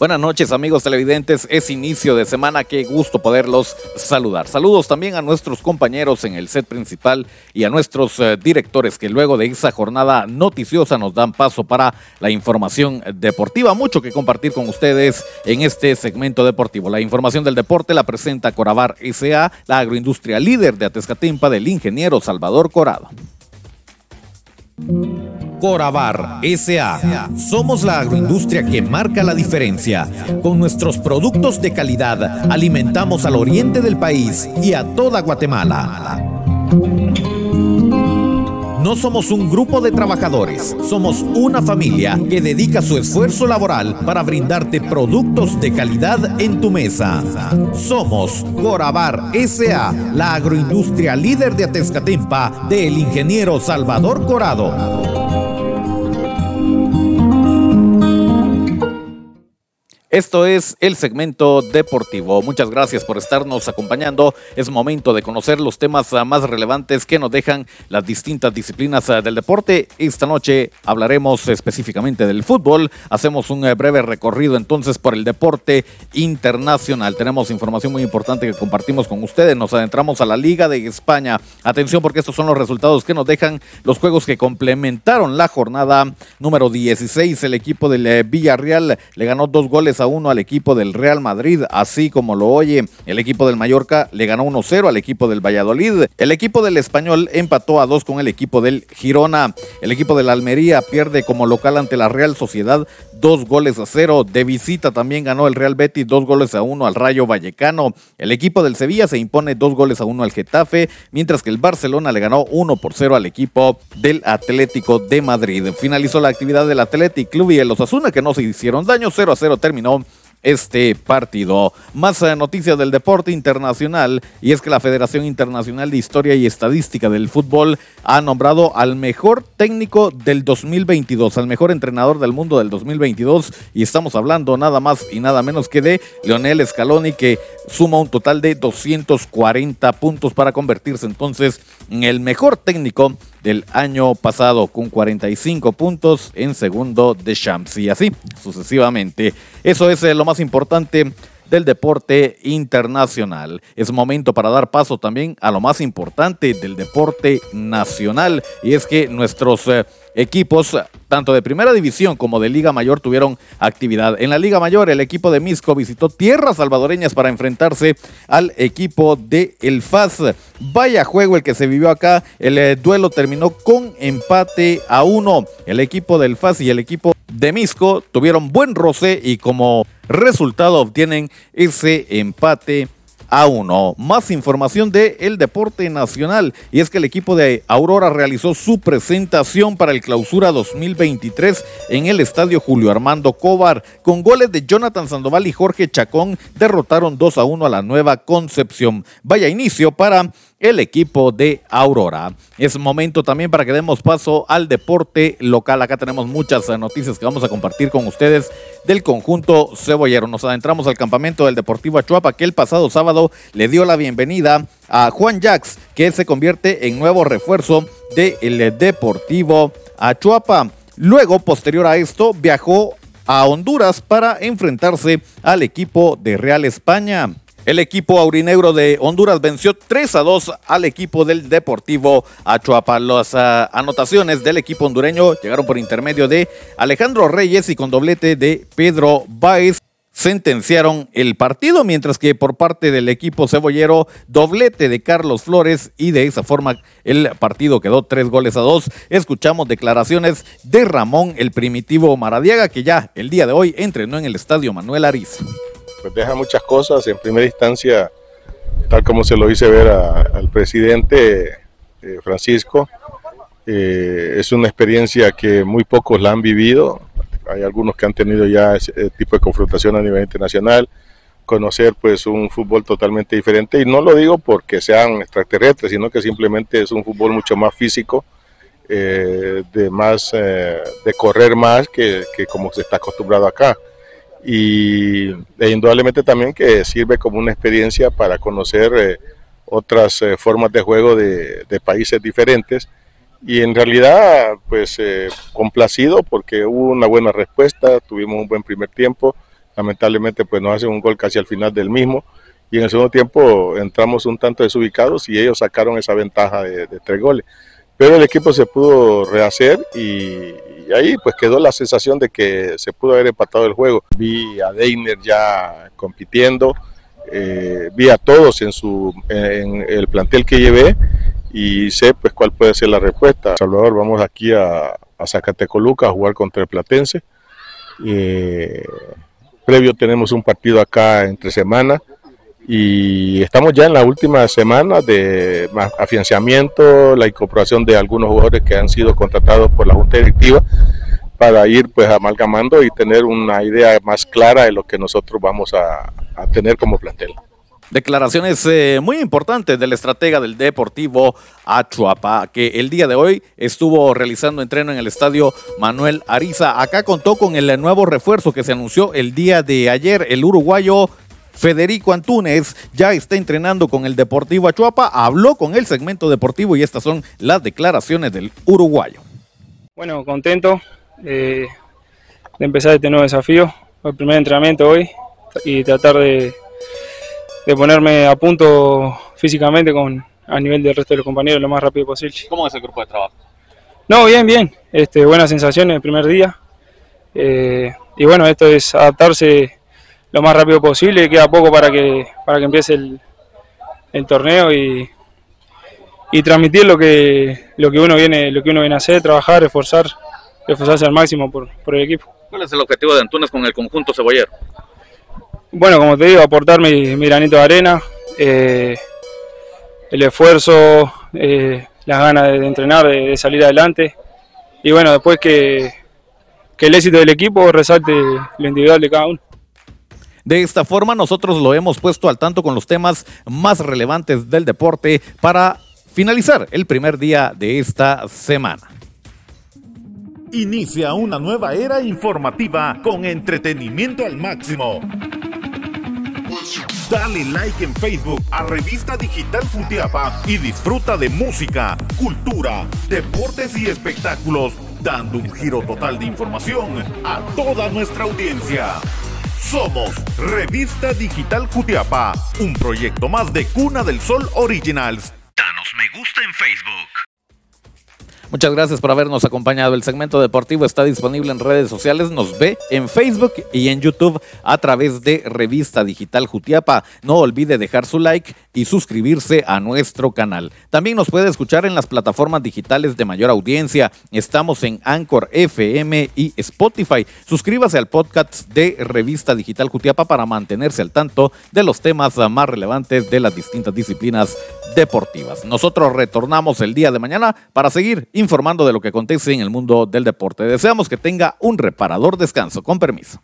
Buenas noches amigos televidentes, es inicio de semana, qué gusto poderlos saludar. Saludos también a nuestros compañeros en el set principal y a nuestros eh, directores que luego de esa jornada noticiosa nos dan paso para la información deportiva. Mucho que compartir con ustedes en este segmento deportivo. La información del deporte la presenta Corabar SA, la agroindustria líder de Atezcatempa del ingeniero Salvador Corado. Corabar SA. Somos la agroindustria que marca la diferencia. Con nuestros productos de calidad alimentamos al oriente del país y a toda Guatemala. No somos un grupo de trabajadores, somos una familia que dedica su esfuerzo laboral para brindarte productos de calidad en tu mesa. Somos Corabar SA, la agroindustria líder de Atezcatempa del ingeniero Salvador Corado. Esto es el segmento deportivo. Muchas gracias por estarnos acompañando. Es momento de conocer los temas ah, más relevantes que nos dejan las distintas disciplinas ah, del deporte. Esta noche hablaremos específicamente del fútbol. Hacemos un eh, breve recorrido entonces por el deporte internacional. Tenemos información muy importante que compartimos con ustedes. Nos adentramos a la Liga de España. Atención porque estos son los resultados que nos dejan los juegos que complementaron la jornada número 16. El equipo del eh, Villarreal le ganó dos goles a 1 al equipo del Real Madrid, así como lo oye. El equipo del Mallorca le ganó 1-0 al equipo del Valladolid. El equipo del Español empató a 2 con el equipo del Girona. El equipo del Almería pierde como local ante la Real Sociedad dos goles a cero. De visita también ganó el Real Betis dos goles a uno al Rayo Vallecano. El equipo del Sevilla se impone dos goles a uno al Getafe, mientras que el Barcelona le ganó uno por cero al equipo del Atlético de Madrid. Finalizó la actividad del Atlético Club y el Osasuna que no se hicieron daño, 0 a 0 terminó este partido. Más eh, noticias del deporte internacional y es que la Federación Internacional de Historia y Estadística del Fútbol ha nombrado al mejor técnico del 2022, al mejor entrenador del mundo del 2022 y estamos hablando nada más y nada menos que de Leonel Scaloni que suma un total de 240 puntos para convertirse entonces en el mejor técnico del año pasado con 45 puntos en segundo de Champs y así sucesivamente. Eso es eh, lo más importante del deporte internacional. Es momento para dar paso también a lo más importante del deporte nacional y es que nuestros eh, equipos, tanto de primera división como de Liga Mayor, tuvieron actividad. En la Liga Mayor, el equipo de Misco visitó tierras salvadoreñas para enfrentarse al equipo de El FAS. Vaya juego el que se vivió acá. El eh, duelo terminó con empate a uno. El equipo del FAS y el equipo de Misco tuvieron buen roce y como resultado obtienen ese empate a uno. Más información de el deporte nacional y es que el equipo de Aurora realizó su presentación para el clausura 2023 en el estadio Julio Armando Cobar con goles de Jonathan Sandoval y Jorge Chacón derrotaron 2 a 1 a la Nueva Concepción. Vaya inicio para el equipo de Aurora. Es momento también para que demos paso al deporte local. Acá tenemos muchas noticias que vamos a compartir con ustedes del conjunto cebollero. Nos adentramos al campamento del Deportivo Achuapa que el pasado sábado le dio la bienvenida a Juan Jax, que se convierte en nuevo refuerzo del Deportivo Achuapa. Luego, posterior a esto, viajó a Honduras para enfrentarse al equipo de Real España. El equipo aurinegro de Honduras venció 3 a 2 al equipo del Deportivo Achuapa. Las ah, anotaciones del equipo hondureño llegaron por intermedio de Alejandro Reyes y con doblete de Pedro Baez sentenciaron el partido, mientras que por parte del equipo cebollero, doblete de Carlos Flores y de esa forma el partido quedó tres goles a dos. Escuchamos declaraciones de Ramón el Primitivo Maradiaga, que ya el día de hoy entrenó en el estadio Manuel Ariza pues deja muchas cosas. En primera instancia, tal como se lo hice ver al presidente eh, Francisco, eh, es una experiencia que muy pocos la han vivido. Hay algunos que han tenido ya ese eh, tipo de confrontación a nivel internacional, conocer pues un fútbol totalmente diferente y no lo digo porque sean extraterrestres, sino que simplemente es un fútbol mucho más físico, de más de correr más que, que como se está acostumbrado acá y e indudablemente también que sirve como una experiencia para conocer eh, otras eh, formas de juego de, países diferentes. Y en realidad pues eh, complacido porque hubo una buena respuesta, tuvimos un buen primer tiempo, lamentablemente pues nos hacen un gol casi al final del mismo. Y en el segundo tiempo entramos un tanto desubicados y ellos sacaron esa ventaja de, tres goles. Pero el equipo se pudo rehacer y, ahí pues quedó la sensación de que se pudo haber empatado el juego. Vi a Deiner ya compitiendo, eh, vi a todos en, su, en el plantel que llevé y sé pues cuál puede ser la respuesta. Salvador, vamos aquí a, a Zacatecoluca a jugar contra el Platense. Eh, previo tenemos un partido acá entre semana y estamos ya en la última semana de afianzamiento, la incorporación de algunos jugadores que han sido contratados por la Junta Directiva para ir pues amalgamando y tener una idea más clara de lo que nosotros vamos a, tener como plantel. Declaraciones eh, muy importantes del estratega del Deportivo Achuapa, que el día de hoy estuvo realizando entreno en el estadio Manuel Ariza. Acá contó con el nuevo refuerzo que se anunció el día de ayer. El uruguayo Federico Antúnez ya está entrenando con el Deportivo Achuapa. Habló con el segmento deportivo y estas son las declaraciones del uruguayo. Bueno, contento eh, de empezar este nuevo desafío. El primer entrenamiento hoy y tratar de de ponerme a punto físicamente con a nivel del resto de los compañeros lo más rápido posible. ¿Cómo es el grupo de trabajo? No, bien, bien. Este, buenas sensaciones el primer día. Eh, y bueno, esto es adaptarse lo más rápido posible. Queda poco para que, para que empiece el, el torneo y, y transmitir lo que, lo que uno viene, lo que uno viene a hacer, trabajar, esforzar, esforzarse al máximo por, por el equipo. ¿Cuál es el objetivo de Antunes con el conjunto cebollero? Bueno, como te digo, aportar mi, granito de arena, eh, el esfuerzo, eh, las ganas de, entrenar, de, salir adelante. Y bueno, después que, que el éxito del equipo resalte lo individual de cada uno. De esta forma nosotros lo hemos puesto al tanto con los temas más relevantes del deporte para finalizar el primer día de esta semana. Inicia una nueva era informativa con entretenimiento al máximo. Dale like en Facebook a Revista Digital Futiapa y disfruta de música, cultura, deportes y espectáculos, dando un giro total de información a toda nuestra audiencia. Somos Revista Digital Jutiapa, un proyecto más de Cuna del Sol Originals. Danos me gusta en Facebook. Muchas gracias por habernos acompañado. El segmento deportivo está disponible en redes sociales. Nos ve en Facebook y en YouTube a través de Revista Digital Jutiapa. No olvide dejar su like y suscribirse a nuestro canal. También nos puede escuchar en las plataformas digitales de mayor audiencia. Estamos en Anchor FM y Spotify. Suscríbase al podcast de Revista Digital Jutiapa para mantenerse al tanto de los temas más relevantes de las distintas disciplinas deportivas. Nosotros retornamos el día de mañana para seguir informando de lo que acontece en el mundo del deporte. Deseamos que tenga un reparador descanso. Con permiso.